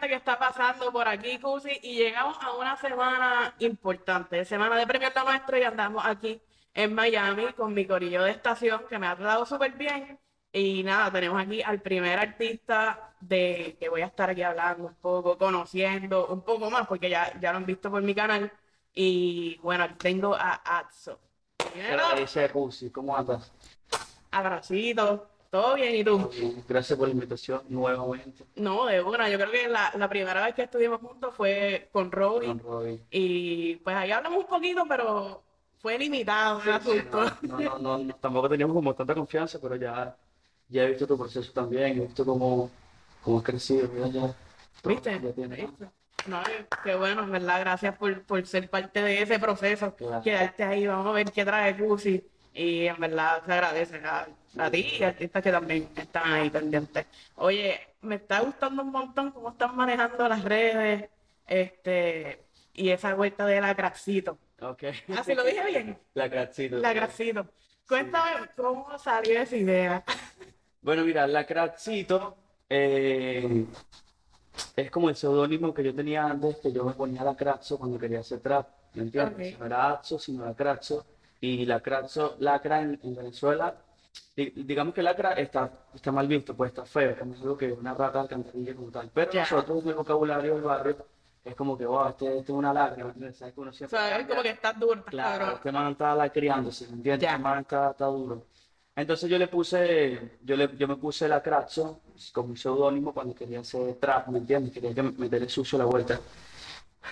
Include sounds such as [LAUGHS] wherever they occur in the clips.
Gente, que está pasando por aquí, Cusi, y llegamos a una semana importante, semana de premios lo nuestro, y andamos aquí en Miami con mi corillo de estación, que me ha tratado súper bien. Y nada, tenemos aquí al primer artista de que voy a estar aquí hablando un poco, conociendo un poco más, porque ya, ya lo han visto por mi canal. Y bueno, aquí tengo a Atso. Primero, Ese Cusi, ¿cómo andas? abracito, todo bien, ¿y tú? Gracias por la invitación nuevamente No, de una, yo creo que la, la primera vez que estuvimos juntos fue con Robin. con. Y pues ahí hablamos un poquito, pero fue limitado el asunto. No, no, no, no, tampoco teníamos como tanta confianza, pero ya, ya he visto tu proceso también, he visto cómo, cómo has crecido, mira ya. ¿Viste? Ya tienes- ¿Viste? No, qué bueno, en verdad, gracias por, por ser parte de ese proceso, Claro. quedarte ahí, vamos a ver qué trae Cusi, y en verdad se agradece a ti y artistas que también están ahí pendientes. Oye, me está gustando un montón cómo están manejando las redes, este, y esa vuelta de la Craxito. Ok. Así lo dije bien, La Craxito. la Craxito. Cuéntame cómo salió esa idea. Bueno, mira, la Craxito eh, es como el seudónimo que yo tenía antes, que yo me ponía la Craxo cuando quería hacer trap, ¿me entiendes? Ok. No era Atso, sino la Craxo. Y la Craxo, lacra en, en Venezuela, digamos que lacra está, está mal visto, pues está feo, como es algo que una rata alcantarilla como tal. Pero Ya. nosotros, en el vocabulario del barrio, es como que, wow, este, este es una lacra. ¿Sabes que uno O siempre sea, es como que estás duro, Claro, cabrón. este man está lacriándose, ¿me entiendes? Ya. Este man está, está duro. Entonces yo le puse, yo, le, yo me puse la Craxo como un seudónimo cuando quería hacer trap, ¿me entiendes? Quería que me- meterle sucio a la vuelta.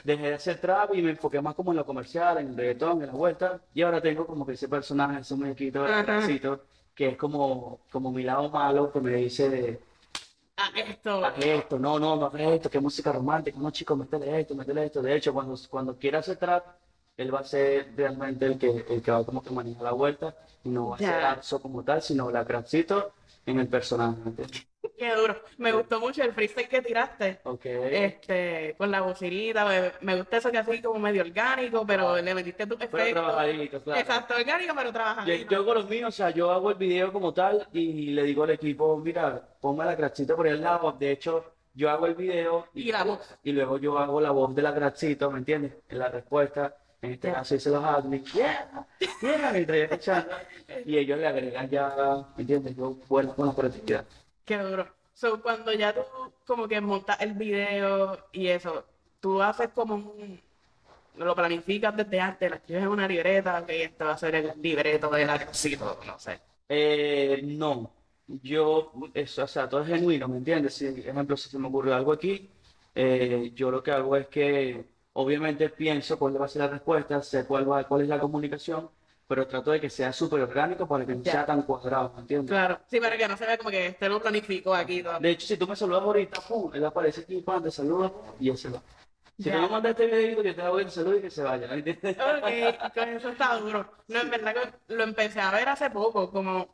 Dejé de hacer trap y me enfoqué más como en lo comercial, en el reggaetón, en la vuelta. Y ahora tengo como que ese personaje, ese muñequito. Craxito, que es como, como mi lado malo que me dice de, Ah, esto. haz esto, no, no, no hagas esto, qué música romántica, no chicos, métele esto, métele esto. De hecho, cuando, cuando quiera hacer trap, él va a ser realmente el que, el que va como que maneja la vuelta y no va a ser. Atso como tal, sino la crackcito en el personaje. Qué duro. Me gustó mucho el freestyle que tiraste. Ok. Este, con la bocinita. Me, me gusta eso que así como medio orgánico, pero le metiste tu Pero efecto. trabajadito, claro. Exacto, orgánico, pero Yo, trabajadito. yo hago los míos, o sea, yo hago el video como tal y le digo al equipo, mira, ponme la crackcito por el lado. De hecho, yo hago el video Y la voz. y luego yo hago la voz de la crackcito, ¿me entiendes? En la respuesta, este caso hice los adlibs, yeah, yeah, yo escuchando, y ellos le agregan ya, ¿me entiendes? Yo vuelvo con la creatividad. Qué duro. So, cuando ya tú como que montas el video y eso, tú haces como un... Lo planificas desde antes, lo escribes en una libreta, que esto va a ser el libreto de la casito, no sé. Eh, no, yo, eso, o sea, todo es genuino, ¿me entiendes? Si, por ejemplo, si se me ocurrió algo aquí, eh, yo lo que hago es que, obviamente, pienso cuál va a ser la respuesta, sé cuál va, cuál es la comunicación, pero trato de que sea súper orgánico para que no sea tan cuadrado, ¿me entiendes? Claro. Sí, para que no se vea como que este lo planificó aquí todo. De hecho, si tú me saludas ahorita, pum, él aparece aquí, pan, te saluda y él se va. Si Ya. me mandas este video, yo te hago el saludo y que se vaya, ¿me entiendes? Ok, con eso está duro. No, en verdad que lo empecé a ver hace poco, como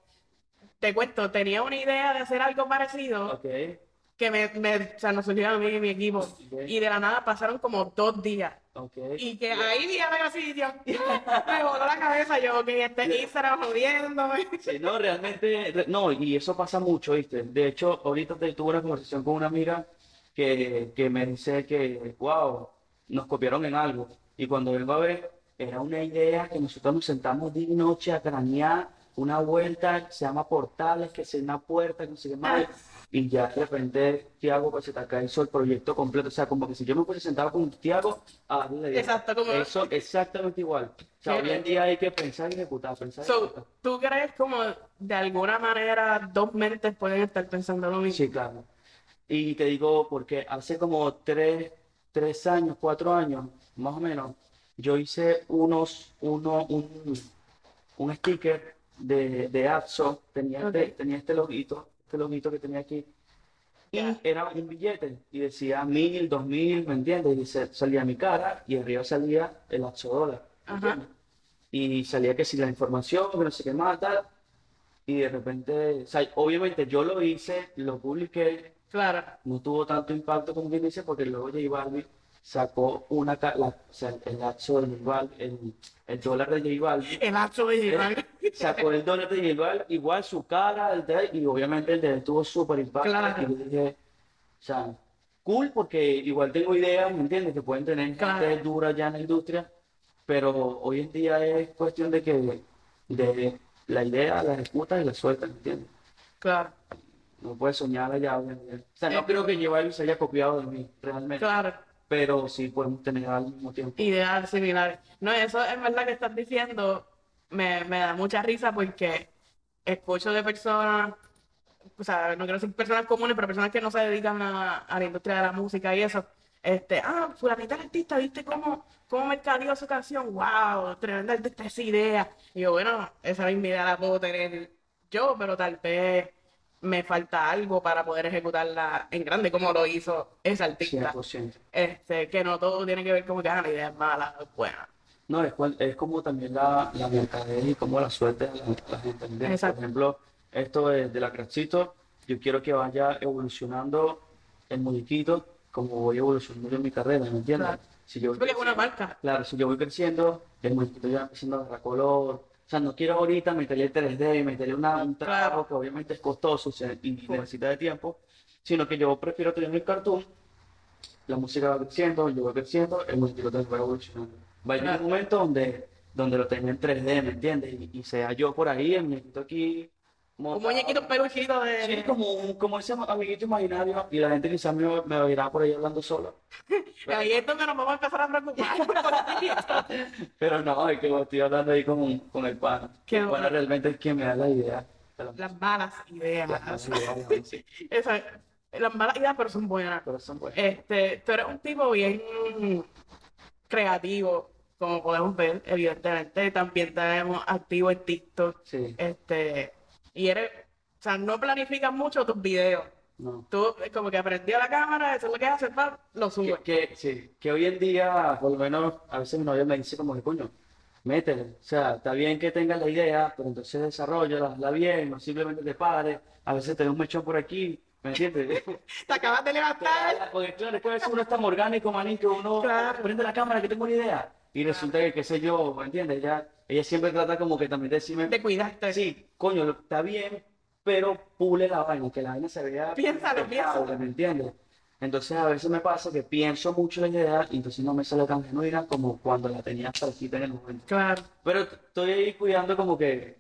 te cuento, tenía una idea de hacer algo parecido Ok, que me, me, o sea, nos surgió a mí y mi equipo. Ok. Y de la nada pasaron como dos días. ok. Y que ahí a ver así, [LAUGHS] me voló la cabeza yo, que este Instagram jodiéndome. Sí, no, realmente, re- no, y eso pasa mucho, ¿viste? De hecho, ahorita te, tuve una conversación con una amiga que, que me dice que, wow, nos copiaron en algo. Y cuando vengo a ver, era una idea que nosotros nos sentamos día y noche a cranear una vuelta que se llama Portales, que es una puerta, que no sé qué más. [LAUGHS] Y ya de repente Tiago pues se te acá hizo el proyecto completo. O sea, como que si yo me hubiese sentado con Tiago a darle la idea. Exacto, como- Eso exactamente igual. O sea, hoy en día hay que pensar y ejecutar, pensar y ejecutar. So, ¿tú crees como de alguna manera dos mentes pueden estar pensando lo mismo? Sí, claro. Y te digo, porque hace como tres, tres años, cuatro años, más o menos, yo hice unos, uno, un, un sticker de, de Atso, tenía este, tenía este loguito, este loguito que tenía aquí, y era un billete, y decía mil, dos mil, ¿me entiendes? Y se- salía mi cara, y arriba salía el Atso dólar, ¿me Ajá. Y salía que si la información, que no sé qué más, tal, y de repente, o sea, obviamente yo lo hice, lo publiqué, Claro. no tuvo tanto impacto como bien dice, porque luego J Balvin sacó una, la- o sea, el lazo de J el, el dólar de J Balvin, El acto digital. sacó el dólar de J Balvin, igual su cara, el de y obviamente el de él tuvo súper impacto, Claro. y yo dije, o sea, cool porque igual tengo ideas, ¿me entiendes? Que pueden tener Claro. gente dura ya en la industria, pero hoy en día es cuestión de que de la idea la ejecutas y la sueltas, ¿me entiendes? Claro, No puedes soñar allá. O sea, Eh. no creo que J se haya copiado de mí, realmente, claro. Pero sí podemos tener al mismo tiempo. Ideas similares. No, eso es verdad que estás diciendo, me, me da mucha risa porque escucho de personas, o sea, no quiero decir personas comunes, pero personas que no se dedican a, a la industria de la música y eso. Este, ah, fulanita artista, ¿viste cómo, cómo mercadeó su canción? ¡Wow! Tremenda artista esa idea. Y yo, bueno, esa misma idea la puedo tener yo, pero tal vez me falta algo para poder ejecutarla en grande, como lo hizo ese artista. 100%. Este, que no todo tiene que ver como que ah, la idea es mala, es buena. No, es, es como también la, la mercadez y cómo la suerte a la, gente. Por ejemplo, esto de, de la Crackcito, yo quiero que vaya evolucionando el muñequito como voy evolucionando en mi carrera, ¿me entiendes? Claro. Si yo voy Porque es una marca. Claro, si yo voy creciendo, el muñequito ya va empezando a agarrar color. O sea, no quiero ahorita meterle 3D, meterle una, un trabajo que obviamente es costoso y necesita de tiempo, sino que yo prefiero tener mi cartoon, la música va creciendo, yo voy creciendo, el muñequito también va evolucionando. Va a llegar un momento donde, donde lo tenga en 3D, ¿me entiendes? Y, y sea yo por ahí, el muñequito aquí, Un muñequito, peluchito de... Sí, como, un- como ese amiguito imaginario, y la gente quizás me, me oirá por ahí hablando solo. [LAUGHS] Ahí es donde nos vamos a empezar a preocupar. [LAUGHS] Pero no, es que estoy hablando ahí con, con el pana. Qué El pana bueno. realmente es quien me da la idea. de la- Las malas ideas. las malas ideas [LAUGHS] las malas ideas, pero son buenas. Pero son buenas. Este, tú eres un tipo bien creativo, como podemos ver, evidentemente. También tenemos activo en TikTok. Sí, Este, y eres, o sea, no planificas mucho tus videos. no. Tú eh, como que aprendió la cámara, eso es lo que haces, lo Que, subes. que, sí, que hoy en día, por lo menos, a veces mi novia me dice como que, coño, métele. O sea, está bien que tengas la idea, pero entonces desarrolla, hazla bien, no simplemente te pares. A veces te un mechón por aquí, ¿me entiendes? [LAUGHS] Te acabas de levantar. Porque claro, es que a veces uno es tan orgánico, manín, que uno Claro. prende la cámara, que tengo una idea. Y resulta que, qué sé yo, ¿me entiendes? Ya, ella siempre trata como que también de decirme, De cuidarte. sí, coño, está bien, pero pule la vaina, que la vaina se vea Piénsalo, piénsalo. ¿me entiendes? Entonces a veces me pasa que pienso mucho la idea y entonces no me sale tan genuina como cuando la tenía fresquita en el momento. Claro. Pero estoy ahí cuidando como que,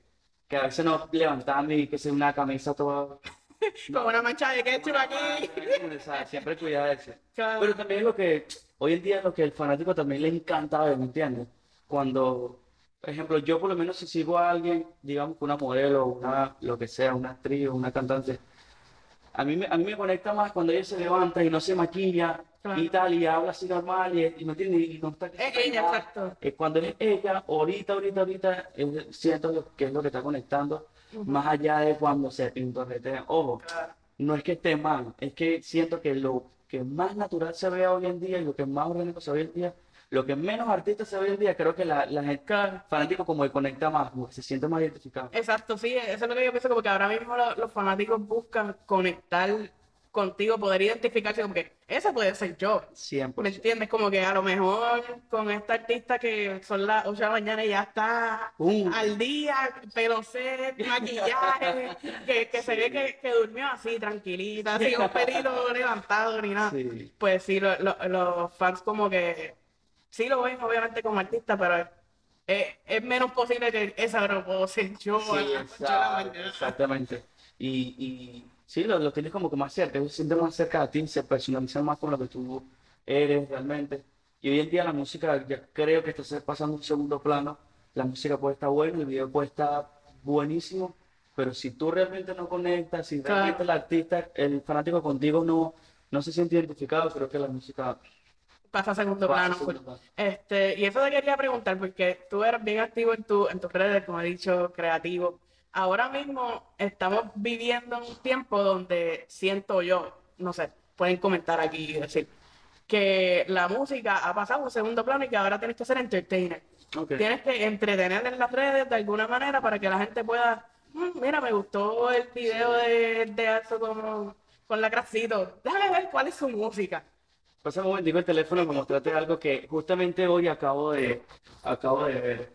que a veces no levantarme y que sea una camisa toda... [LAUGHS] Con una mancha de ketchup aquí. O sea, siempre cuidar eso. Claro. Pero también es lo que, hoy en día es lo que el fanático también le encanta ver, ¿me entiendes? Cuando, por ejemplo, yo por lo menos si sigo a alguien, digamos que una modelo, una, lo que sea, una actriz o una cantante, a mí, me- a mí me conecta más cuando ella se levanta y no se maquilla Claro. y tal, y habla así normal, y, y ¿me entiendes? Y no está Es ella, exacto. Eh, cuando es ella, ahorita, ahorita, ahorita, eh, siento que es lo que está conectando, más allá de cuando se pintorretea. Ojo, Claro. no es que esté mal, es que siento que lo que más natural se ve hoy en día y lo que más orgánico se ve hoy en día, lo que menos artista se ve hoy en día, creo que la, la gente, fanático como que conecta más, como que se siente más identificado. Exacto, sí, eso es lo que yo pienso, como que ahora mismo lo- los fanáticos buscan conectar contigo, poder identificarse como que ese puede ser yo. ¿Me 100%. entiendes? Como que a lo mejor con esta artista que son las 8 de la mañana y ya está Uh. al día, pelo set, maquillaje, [LAUGHS] que, que se ve que, que durmió así, tranquilita, sin un pelito [LAUGHS] levantado ni nada. Sí. Pues sí, lo- lo- los fans como que sí lo ven obviamente como artista, pero es, menos posible que esa no puedo ser yo Sí, a las 8 de la exacto, mañana. [LAUGHS] exactamente. Y, y sí, lo, lo tienes como que más cerca, ellos se sienten más cerca de ti, se personalizan más con lo que tú eres realmente. Y hoy en día la música ya creo que está pasando un segundo plano. La música puede estar buena, el video puede estar buenísimo, pero si tú realmente no conectas, si Claro. realmente el artista, el fanático contigo no, no se siente identificado, creo que la música Pasa a segundo a plano. Este, y eso te quería preguntar, porque tú eres bien activo en tu, en tus redes, como he dicho, creativo. Ahora mismo estamos viviendo un tiempo donde siento yo, no sé, pueden comentar aquí y decir, que la música ha pasado a un segundo plano y que ahora tienes que ser entertainer. Tienes que entretener en las redes de alguna manera para que la gente pueda, "Mm, mira, me gustó el video de, de eso con, con la Crasito. Déjame ver cuál es su música. Pasa un momentico el teléfono para mostrarte algo que justamente hoy acabo de, acabo de ver.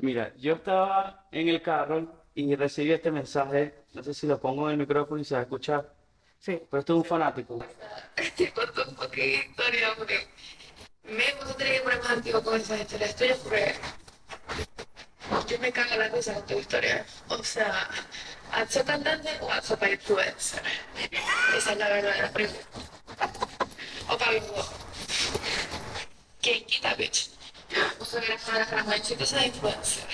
Mira, yo estaba en el carro y recibí este mensaje, no sé si lo pongo en el micrófono y se va a escuchar. Sí. Pero esto es un fanático. Te cuento un poquito de historia porque me gusta tener que poner más activo con esas historias tuyas porque yo me cago en la risa con tu historia. O sea, ¿hazte cantante o para influencer? Esa es la verdadera pregunta. O para los dos. ¿Quién quita, bitch? O sea, las las manchitas de influencer.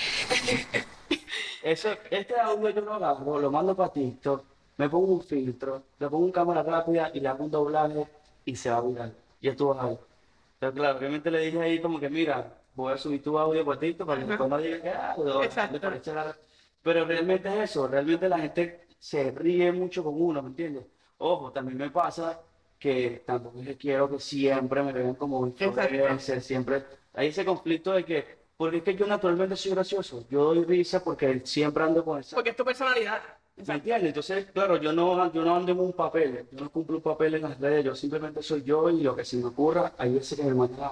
Eso, este audio yo lo agarro, lo mando para TikTok, me pongo un filtro, le pongo un cámara rápida y le hago un doblaje y se va a viral. Y esto va a ver. Pero claro, obviamente le dije ahí como que mira, voy a subir tu audio para TikTok para que después no digan que ah, raro. Pero realmente es eso, realmente la gente se ríe mucho con uno, ¿me entiendes? Ojo, también me pasa que tampoco es que quiero que siempre me vean como influencer, siempre. Hay ese conflicto de que, porque es que yo naturalmente soy gracioso, yo doy risa porque siempre ando con esa Porque es tu personalidad. ¿Me entiendes? Entonces, claro, yo no, yo no ando en un papel, yo no cumplo un papel en las redes, yo simplemente soy yo y lo que se me ocurra, hay veces que me mandan a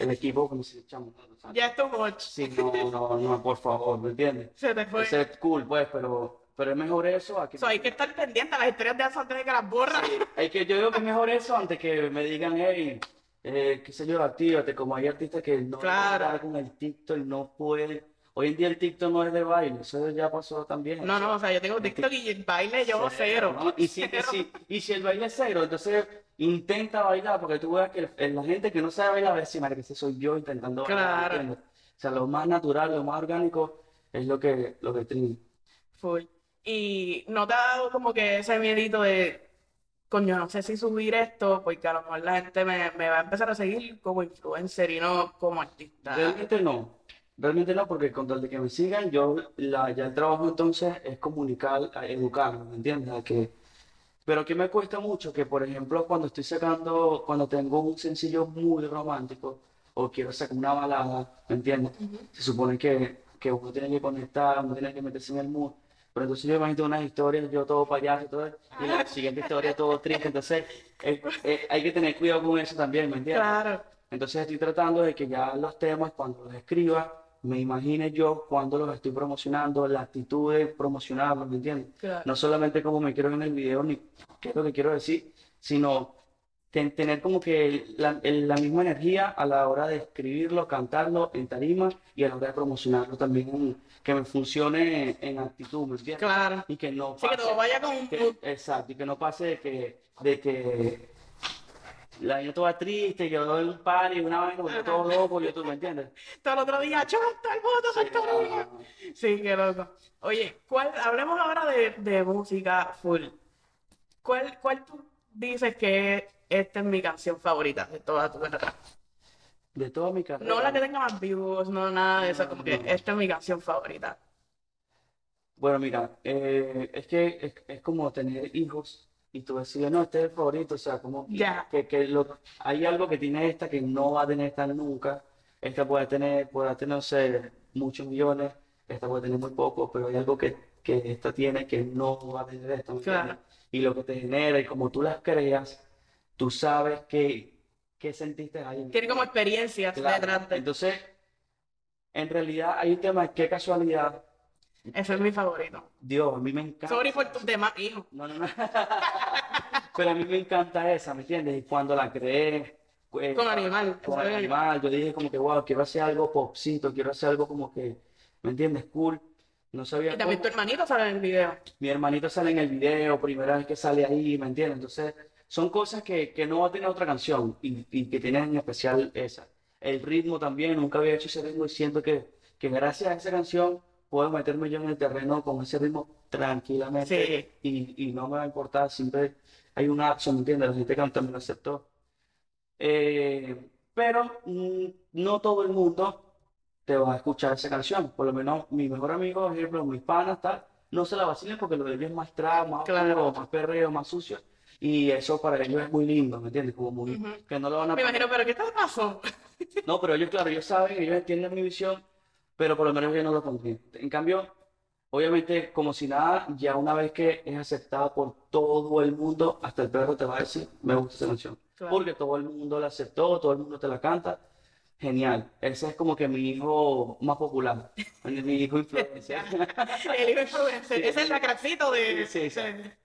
el equipo como si echamos. Ya es tu much. Sí, no, no, no, por favor, ¿me entiendes? Se te fue. Ese es cool, pues, pero, pero es mejor eso a que... So, hay que estar pendiente a las historias de eso antes de que las borras. Hay que, yo digo que es mejor eso antes que me digan, hey, eh, qué sé yo, actívate, como hay artistas que no Claro. con el TikTok y no pueden. Hoy en día el TikTok no es de baile, eso ya pasó también. No, no, o sea, yo tengo TikTok y el baile yo cero. ¿no? Y si, y Cero. si, y si el baile es cero, entonces intenta bailar, porque tú ves que la gente que no sabe bailar, a ver si madre, que ese soy yo intentando bailar, Claro. O sea, lo más natural, lo más orgánico es lo que, lo que. Full. Y no te ha dado como que ese miedito de, coño, no sé si subir esto, porque a lo mejor la gente me, me va a empezar a seguir como influencer y no como artista. Realmente no, realmente no, porque con tal de que me sigan, yo, la, ya el trabajo entonces es comunicar, educar, ¿me entiendes? A que, pero que me cuesta mucho que, por ejemplo, cuando estoy sacando, cuando tengo un sencillo muy romántico o quiero sacar una balada, ¿me entiendes? Se supone que, que uno tiene que conectar, uno tiene que meterse en el mood. Pero entonces yo imagino unas historias, yo todo payaso y todo, y la siguiente historia todo triste. Entonces eh, eh, hay que tener cuidado con eso también, ¿me entiendes? Claro, Entonces estoy tratando de que ya los temas, cuando los escriba, me imagine yo cuando los estoy promocionando, la actitud de promocionarlos, ¿me entiendes? claro. No solamente como me quiero en el video, ni qué es lo que quiero decir, sino ten- tener como que la, la misma energía a la hora de escribirlo, cantarlo en tarima y a la hora de promocionarlo también, en- que me funcione en, actitud, ¿me entiendes? Claro. Y que no Sí, que pase, todo vaya con un que- exacto, y que no pase de que, de que la niña toda triste, yo doy un par y una vaina, yo todo loco, yo tú, ¿me entiendes? Todo el otro día, ¡chota el voto, Sí, el voto! Sí, qué loco. Oye, ¿cuál, hablemos ahora de, de música full. ¿Cuál, cuál tú dices que esta es mi canción favorita de toda tu carrera? De toda mi carrera. No la que tenga más views, no nada de eso, No, como que esta es mi canción favorita. Bueno, mira, eh, es que es, es como tener hijos y tú decides, no, este es el favorito, o sea, como Ya. que, que lo, hay algo que tiene esta que no va a tener esta nunca. Esta puede tener, puede tener, no sé, muchos millones, esta puede tener muy poco, pero hay algo que, que esta tiene que no va a tener esta, ¿me Claro. Y lo que te genera y como tú las creas, tú sabes que, qué sentiste ahí. Tiene como experiencias Claro. detrás de... Entonces, en realidad hay un tema, qué casualidad. Ese es mi favorito. Dios, a mí me encanta. Sorry por tus demás hijos. No, no, no. [LAUGHS] Pero a mí me encanta esa, ¿me entiendes? Y cuando la creé, eh, Con Animal, con es- Animal, yo dije como que, wow, quiero hacer algo popcito, quiero hacer algo como que, ¿me entiendes? Cool. No sabía Y también tu cómo. hermanito sale en el video. Mi hermanito sale en el video, primera vez que sale ahí, ¿me entiendes? Entonces, son cosas que, que no va a tener otra canción y, y que tienen en especial esa. El ritmo también, nunca había hecho ese ritmo y siento que, que gracias a esa canción puedo meterme yo en el terreno con ese ritmo tranquilamente Sí. y, y no me va a importar, siempre hay un action, ¿me entiendes? La gente que también lo aceptó. Eh, pero mm, no todo el mundo te va a escuchar esa canción. Por lo menos mi mejor amigo, por ejemplo, mis panas, tal, no se la vacilan porque lo de es más trap, más Claro. más perreo, más sucio. Y eso para ellos es muy lindo, ¿me entiendes? Como muy, Ujú. que no lo van a Me imagino, pero ¿qué te pasó? [LAUGHS] no, pero ellos, claro, ellos saben, ellos entienden mi visión, pero por lo menos yo no lo pondría. En cambio, obviamente, como si nada, ya una vez que es aceptada por todo el mundo, hasta el perro te va a decir, me gusta esa canción. Claro. Porque todo el mundo la aceptó, todo el mundo te la canta. Genial. Ese es como que mi hijo más popular, [LAUGHS] mi hijo [LAUGHS] influencer. El hijo influencer. Sí. Ese es el lacracito de... Sí, sí, sí. de-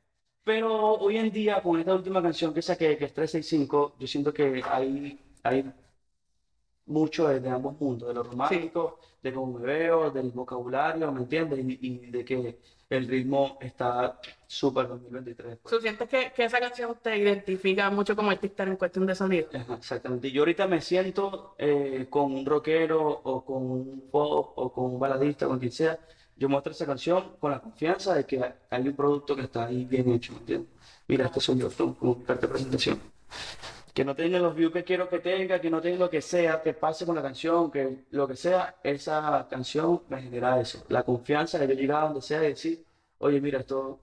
Pero hoy en día, con esta última canción que saqué, que es 365, yo siento que hay, hay mucho de, de ambos mundos, de lo romántico, de cómo me veo, del vocabulario, ¿me entiendes? Y, y de que el ritmo está súper 2023. pues. ¿Tú sientes que, que esa canción te identifica mucho como artista en cuestión de sonido? Exactamente. Yo ahorita me siento eh, con un rockero o con un pop o con un baladista, con quien sea. Yo muestro esa canción con la confianza de que hay un producto que está ahí bien hecho, ¿me entiendes? Mira, este soy yo, tú, como carta de presentación. Que no tenga los views que quiero que tenga, que no tenga lo que sea, que pase con la canción, que lo que sea, esa canción me genera eso. La confianza de yo llegar a donde sea y decir, oye, mira, esto,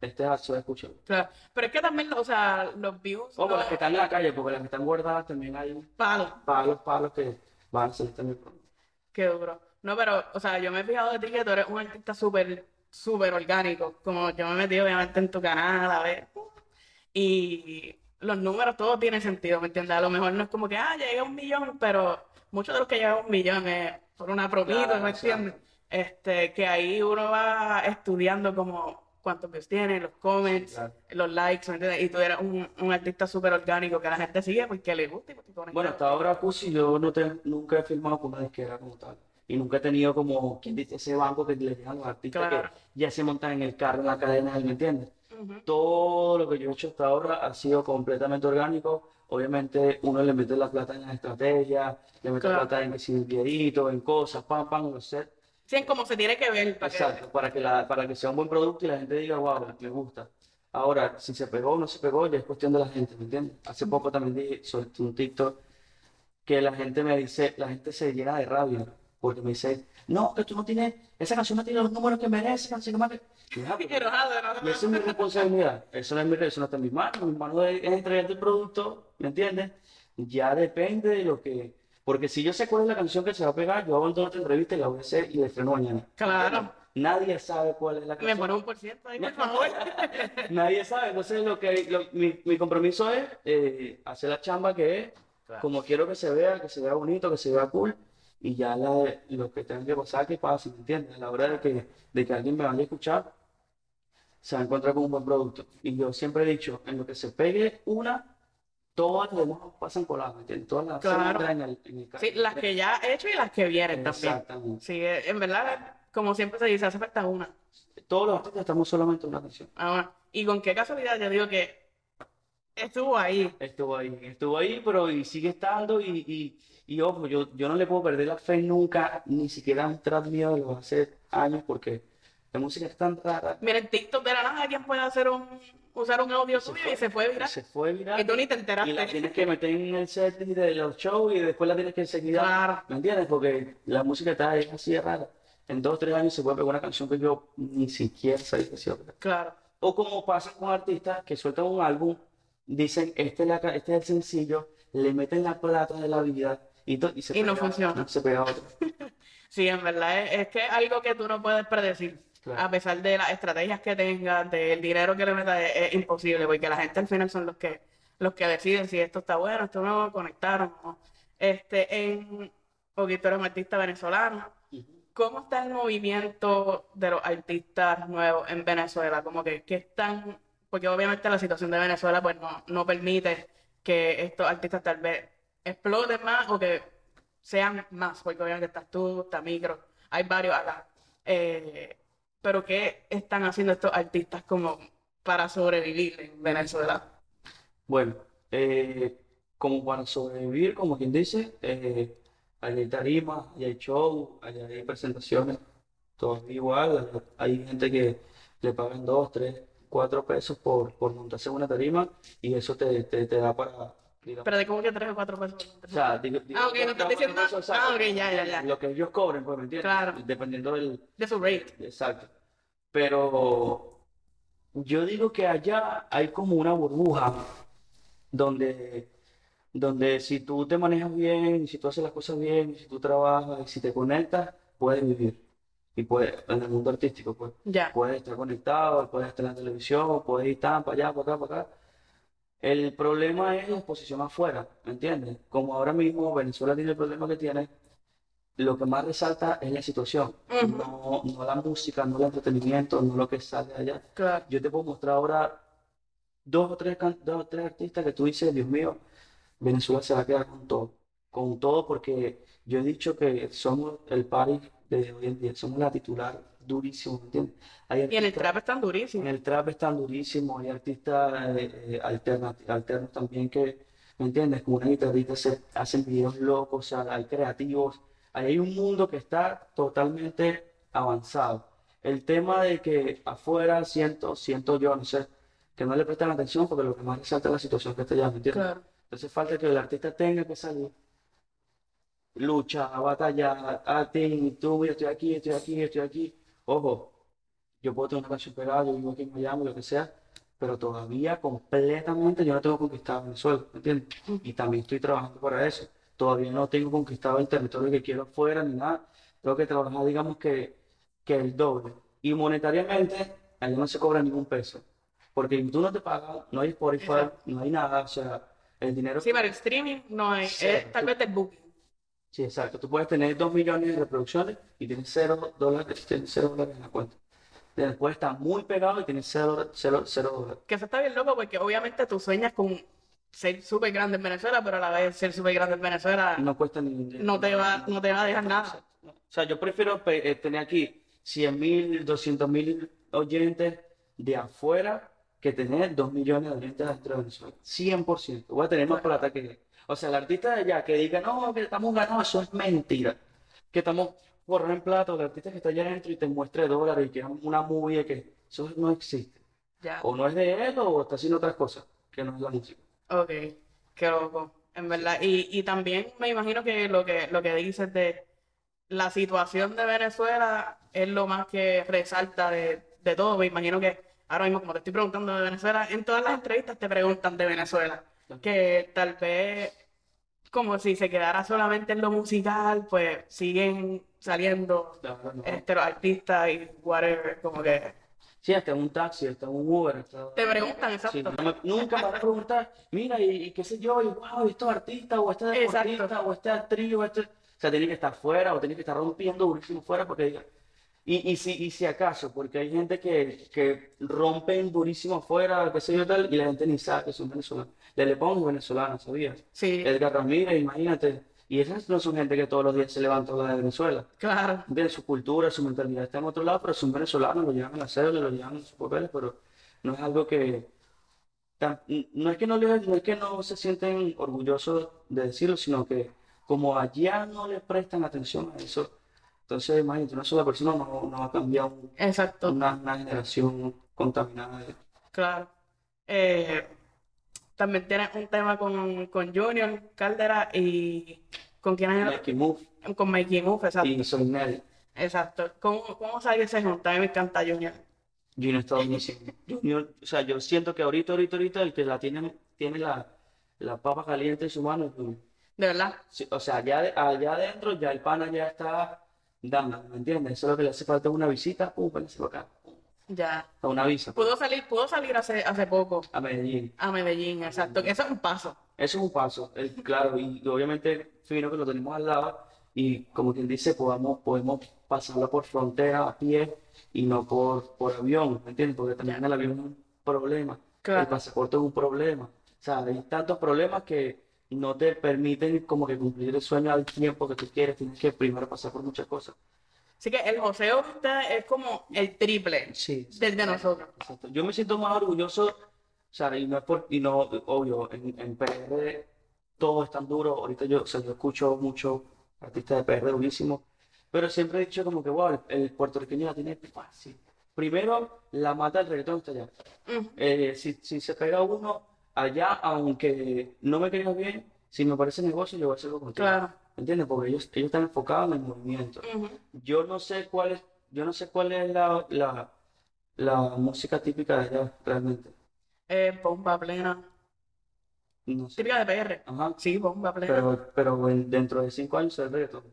este acto, escúchalo. Claro. Pero es que también, o sea, los views, O con las que están en la calle, porque las que están guardadas también hay palos, palos, palos que van a salir también qué duro. No, pero, o sea, yo me he fijado de ti que tú eres un artista súper, súper orgánico. Como yo me he metido obviamente en tu canal, a ver. Y los números, todo tiene sentido, ¿me entiendes? A lo mejor no es como que, ah, llegué a un millón, pero muchos de los que llegan a un millón es por una propina, Claro, ¿me entiendes? Este, que ahí uno va estudiando como cuántos views tiene, los comments, Claro. los likes, ¿me entiendes? Y tú eres un, un artista súper orgánico que la gente sigue porque le gusta y porque. Bueno, hasta ahora Pussy yo no te- nunca he firmado con una disquera como tal. Y nunca he tenido como, quien dice, ese banco que le llegan a los artistas Claro. que ya se montan en el carro, en la cadena, ¿me entiendes? Ujú. Todo lo que yo he hecho hasta ahora ha sido completamente orgánico. Obviamente uno le mete la plata en las estrategias, le mete Claro. plata en que si videíto, en cosas, pam, pam, en los sets. Sí, es como se tiene que ver para que- Exacto, para que, la, para que sea un buen producto y la gente diga, wow, me gusta. Ahora, si se pegó o no se pegó, ya es cuestión de la gente, ¿me entiendes? Hace poco también dije, solté un TikTok que la gente me dice, la gente se llena de rabia, porque me dice, no, que tú no tienes, esa canción no tiene los números que merece, más. que-". "Ah, y esa es mi responsabilidad, eso no es mi, eso no está en mis manos, mis manos es, entregarte el producto, ¿me entiendes? Ya depende de lo que, porque si yo sé cuál es la canción que se va a pegar, yo abandono esta entrevista y la voy a hacer y la estreno mañana. Claro. Nadie sabe cuál es la Me canción. pone un por ciento ahí, por [LAUGHS] favor. Nadie sabe. Entonces, lo que, lo- mi, mi compromiso es eh, hacer la chamba que es, Claro. como quiero que se vea, que se vea bonito, que se vea cool, y ya la, lo que tenga que pasar, que pase, ¿me entiendes? A la hora de que, de que alguien me vaya a escuchar, se va a encontrar con un buen producto. Y yo siempre he dicho, en lo que se pegue una, todas las demás pasan coladas, ¿me entiendes? Todas las Claro. en el, en el Sí, las que ya he hecho y las que vienen también. Exactamente. Sí, eh, en verdad, como siempre se dice, hace falta una. Todos los artistas estamos solamente en una canción. Ahora, y con qué casualidad yo digo que estuvo ahí. Estuvo ahí, estuvo ahí, pero y sigue estando y, y, y ojo, yo, yo no le puedo perder la fe nunca, ni siquiera a un trap mío de los hace años, porque la música es tan rara. Miren, TikTok de la nada, alguien puede hacer un, usar un audio Se fue, y se fue viral. Se fue viral Y tú ni te y la enteraste. tienes que meter en el set de los shows y después la tienes que seguir Claro. ¿me entiendes? Porque la música está es así de rara. En dos o tres años se puede pegar una canción que yo ni siquiera sabía que se. Claro. O como pasa con artistas que sueltan un álbum, dicen, este es, la este es el sencillo, le meten la plata de la vida y, to- y se Y no funciona. se pega otro. [LAUGHS] Sí, en verdad es, es que es algo que tú no puedes predecir. Claro. A pesar de las estrategias que tengas, del dinero que le metas, es, es imposible, porque la gente al final son los que, los que deciden si esto está bueno, esto no, conectaron no. Este, en, porque tú eres un artista venezolano, ¿cómo está el movimiento de los artistas nuevos en Venezuela? Como que, que están, porque obviamente la situación de Venezuela pues no, no permite que estos artistas tal vez exploten más o que sean más, porque obviamente estás tú, está Micro, hay varios acá. Eh, pero ¿qué están haciendo estos artistas como para sobrevivir en Venezuela? Bueno, eh, como para sobrevivir, como quien dice, eh, hay tarimas, allá hay show, allá hay presentaciones, todo igual. Hay gente que le pagan dos, tres, cuatro pesos por, por montarse en una tarima y eso te, te, te da para, digamos, Pero de como que tres o cuatro pesos. o sea, digo, digo, Ah, ok, no estás diciendo- ah, ok, ya, ya, ya. Lo que ellos cobren, pues, ¿me entiendes? Claro. Dependiendo del, De su rate. Exacto. Pero yo digo que allá hay como una burbuja donde, donde si tú te manejas bien, si tú haces las cosas bien, si tú trabajas y si te conectas, puedes vivir. Y puedes, en el mundo artístico, pues, Ya. puedes estar conectado, puedes estar en la televisión, puedes ir tan para allá, para acá, para acá. El problema es la exposición afuera, ¿me entiendes? Como ahora mismo Venezuela tiene el problema que tiene, lo que más resalta es la situación, no, no la música, no el entretenimiento, no lo que sale allá. Claro. Yo te puedo mostrar ahora dos o tres, dos o tres artistas que tú dices, Dios mío, Venezuela se va a quedar con todo, con todo porque yo he dicho que somos el país de hoy en día, somos la titular durísimo, ¿me entiendes? Hay Y en el trap están en durísimos. el trap están durísimos, hay artistas eh, eh, alternos también que, ¿me entiendes? Con una guitarrita se hacen videos locos, o sea, hay creativos, ahí hay un mundo que está totalmente avanzado. El tema de que afuera siento, siento yo, no sé, que no le prestan atención porque lo que más resalta es la situación que está allá, ¿me entiendes? Claro. Entonces falta que el artista tenga que salir, lucha, batalla, a ti, tú, mira, estoy aquí, estoy aquí, estoy aquí. Ojo, yo puedo tener una canción pegada, yo vivo aquí en Miami, lo que sea, pero todavía completamente yo no tengo conquistado Venezuela, ¿me entiendes? Y también estoy trabajando para eso. Todavía no tengo conquistado el territorio que quiero afuera ni nada. Tengo que trabajar, digamos que, que el doble. Y monetariamente, allá no se cobra ningún peso. Porque tú no te pagas, no hay Spotify, Exacto. no hay nada, o sea, el dinero Sí, para el streaming no hay, Sí, es tal tú- vez del booking. Sí, exacto. Tú puedes tener 2 millones de reproducciones y tienes 0 dólares, tienes cero dólares en la cuenta. Después estar muy pegado y tienes 0 cero, cero dólares. Que eso está bien loco porque obviamente tú sueñas con ser súper grande en Venezuela, pero a la vez ser súper grande en Venezuela No cuesta ni... no te va, no te va a dejar nada. O sea, yo prefiero eh, tener aquí 100 mil, 200 mil oyentes de afuera que tener 2 millones de oyentes dentro de Venezuela. 100%. Voy a tener más plata que... O sea, el artista de allá que diga, no, que estamos ganando, eso es mentira. Que estamos por en plata, el artista que está allá adentro y te muestre dólares y que es una movie que eso no existe. Ya. O no es de él o está haciendo otras cosas que no es la música. Ok, qué loco, en verdad. Y, y también me imagino que lo que lo que dices de la situación de Venezuela es lo más que resalta de, de todo. Me imagino que ahora mismo, como te estoy preguntando de Venezuela, en todas las entrevistas te preguntan de Venezuela. Que tal vez, como si se quedara solamente en lo musical, pues siguen saliendo La verdad, no. este, los artistas y whatever, como que Sí, hasta un taxi, hasta un Uber. hasta- te preguntan, Sí, exacto. no me- nunca me van a preguntar, mira, y, y qué sé yo, y wow, estos artistas, o este deportista, Exacto. o este actriz, o este. O sea, tiene que estar fuera, o tiene que estar rompiendo durísimo fuera, porque diga. Y, y, si, y si acaso, porque hay gente que, que rompen durísimo afuera, qué sé yo, tal, y la gente ni sabe que son venezolanos. Le le pongo venezolanos, ¿sabías? Sí, Edgar Ramírez, imagínate. Y esas no son gente que todos los días se levanta a de Venezuela. claro. de su cultura, su mentalidad está en otro lado, pero son venezolanos, lo llevan en la cédula, lo llevan en sus papeles, pero no es algo que... no es que no, les- no es que no se sienten orgullosos de decirlo, sino que como allá no le prestan atención a eso, entonces imagínate, una sola persona no, no va a cambiar un- Exacto. una, una generación contaminada. de- Claro. Eh, también tienes un tema con, con Junior Caldera y con quién es Mikey Move con Mikey Move, exacto. y Soy. Exacto. ¿Cómo, cómo salió ese junta? A mí me encanta Junior. Junior está buenísimo. Junior, o sea, yo siento que ahorita, ahorita, ahorita el que la tiene, tiene la, la papa caliente en su mano es Junior. De verdad. Sí, o sea, allá, de- allá adentro ya el pana ya está dando, ¿me entiendes? Eso es lo que le hace falta una visita, véngase para acá, Ya. una visa Pudo salir, pudo salir hace, hace poco a Medellín. a Medellín, exacto. Que eso es un paso. Eso es un paso, el- claro, y obviamente fino que lo tenemos al lado y como quien dice, podamos, podemos pasarlo por frontera a pie y no por, por avión, ¿me entiendes? Porque también Ya. el avión es un problema, el pasaporte es un problema, o sea, hay tantos problemas que no te permiten como que cumplir el sueño al tiempo que tú quieres, tienes que primero pasar por muchas cosas. Así que el joseo ustedes es como el triple Sí, del de nosotros. Exacto. Yo me siento más orgulloso, o sea, y no es por, y no, obvio, en, en PR todo es tan duro. Ahorita yo, o sea, yo escucho mucho artistas de PR durísimos, pero siempre he dicho como que, wow, el, el puertorriqueño la tiene fácil. Primero, la mata el reggaetón está allá. Ujú. Eh, si, si se pega uno allá, aunque no me caigas bien, si me parece negocio, yo voy a hacerlo contigo. Claro. ¿Entiendes? Porque ellos, ellos están enfocados en el movimiento. Yo no sé cuál es, yo no sé cuál es la, la, la música típica de allá, realmente. Eh, bomba plena. No sé. Típica de PR. Ajá. Sí, bomba plena. Pero, pero en- dentro de cinco años es reggaetón.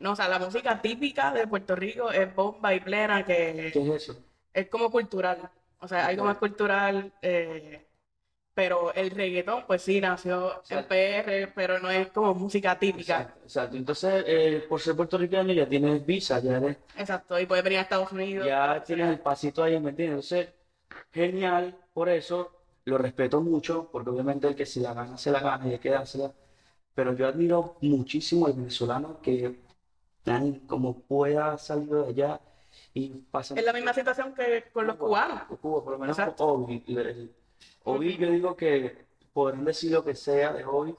No, o sea, la música típica de Puerto Rico es bomba y plena, que ¿Qué es eso? es como cultural. O sea, algo más cultural. eh, pero el reggaetón, pues sí, nació en Exacto. PR, pero no es como música típica. Exacto, exacto. Entonces, eh, por ser puertorriqueño ya tienes visa, ya eres, Exacto. Y puede venir a Estados Unidos. ya tienes el pasito ahí, ¿me entiendes? Entonces, genial, por eso lo respeto mucho, porque obviamente el que se la gana, se la gana y hay que dársela. Pero yo admiro muchísimo al venezolano que, man, como pueda salir de allá y pasa. Es la misma situación que con los cubanos. Cuba, por lo menos Exacto. Obi, yo digo que podrán decir lo que sea de Obi.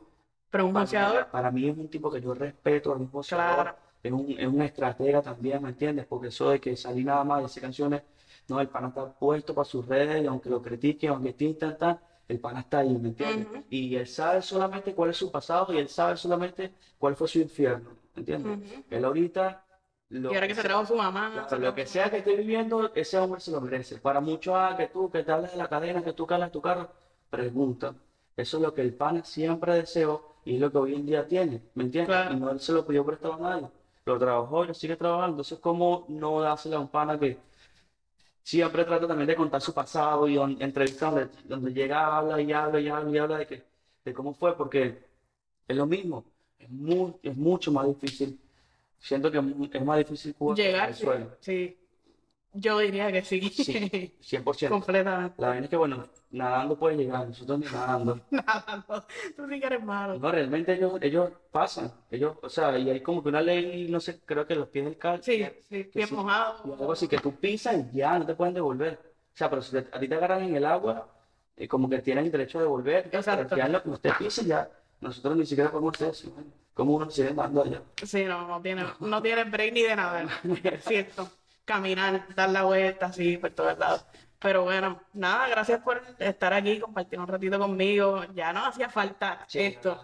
Pero un Para, boxeador, para mí es un tipo que yo respeto, es un boxeador, Claro. es un, es un estratega también, ¿me entiendes? Porque eso de que salir nada más de hacer canciones, no, el pana está puesto para sus redes, y aunque lo critiquen, aunque esté intentando, el pana está ahí, ¿me entiendes? Ujú. Y él sabe solamente cuál es su pasado y él sabe solamente cuál fue su infierno, ¿me entiendes? Ujú. Él ahorita, lo y ahora que se trajo su mamá, Claro, lo que sea que esté viviendo, ese hombre se lo merece. Para muchos, ah, que tú, que te hablas de la cadena, que tú calas tu carro, pregunta. Eso es lo que el pana siempre deseó y es lo que hoy en día tiene, ¿me entiendes? Claro. Y no se lo pidió prestado a nadie. Lo trabajó y lo sigue trabajando. Entonces, ¿cómo no dársela a un pana que siempre trata también de contar su pasado y entrevistas donde, donde llega, habla y habla y habla y habla de, que, de cómo fue? Porque es lo mismo, es, mu- es mucho más difícil. Siento que es más difícil llegar, sí, Venezuela. sí. Yo diría que sí, Sí, 100%. completamente. La vaina es que, bueno, nadando puede llegar, nosotros ni nadando. [LAUGHS] Nada, no, tú sí que eres malo. No, realmente ellos, ellos pasan, ellos, o sea, y hay como que una ley, no sé, creo que los pies del cal, Sí, que- sí, bien sí, mojado. y algo así, que tú pisas y ya, no te pueden devolver. O sea, pero si te- a ti te agarran en el agua, eh, como que tienen el derecho de devolver, Exacto. ya lo que usted pise, ya, nosotros ni siquiera podemos hacer eso, como uno sigue andando allá. Sí, no, no tiene, no tiene break ni de nada. Es cierto. Caminar, dar la vuelta así por todos lados. Pero bueno, nada, gracias por estar aquí, compartir un ratito conmigo. Ya no hacía falta Sí, esto.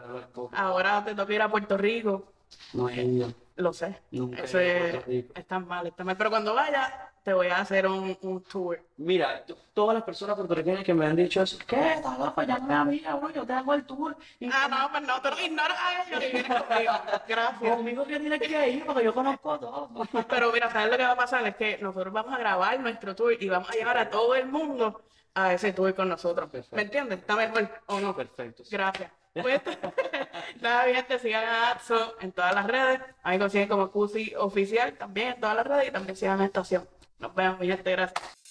es. Ahora te toca ir a Puerto Rico. No he ido, Lo sé. nunca he Eso ido a es, Puerto Rico. está mal, está mal. Pero cuando vaya, te voy a hacer un, un tour. Mira, todas las personas puertorriqueñas que me han dicho eso, ¿qué? ¿Estás loco? Llámame a mí, cabrón, yo te hago el tour. Y Ah, no, pues no, tú lo ignoras a ellos y vienes conmigo. [LAUGHS] Gracias. conmigo que tiene que ir, porque yo conozco todo. [LAUGHS] Pero mira, ¿sabes lo que va a pasar? Es que nosotros vamos a grabar nuestro tour y vamos a llevar a todo el mundo a ese tour con nosotros. Perfecto. ¿Me entiendes? ¿Está mejor o no? Perfecto. sí. Gracias. [LAUGHS] Pues, nada, mi gente, sigan a Atso en todas las redes. A mí me consiguen como Cusi Oficial también en todas las redes y también sigan a Estación. Nos vemos, mi gracias.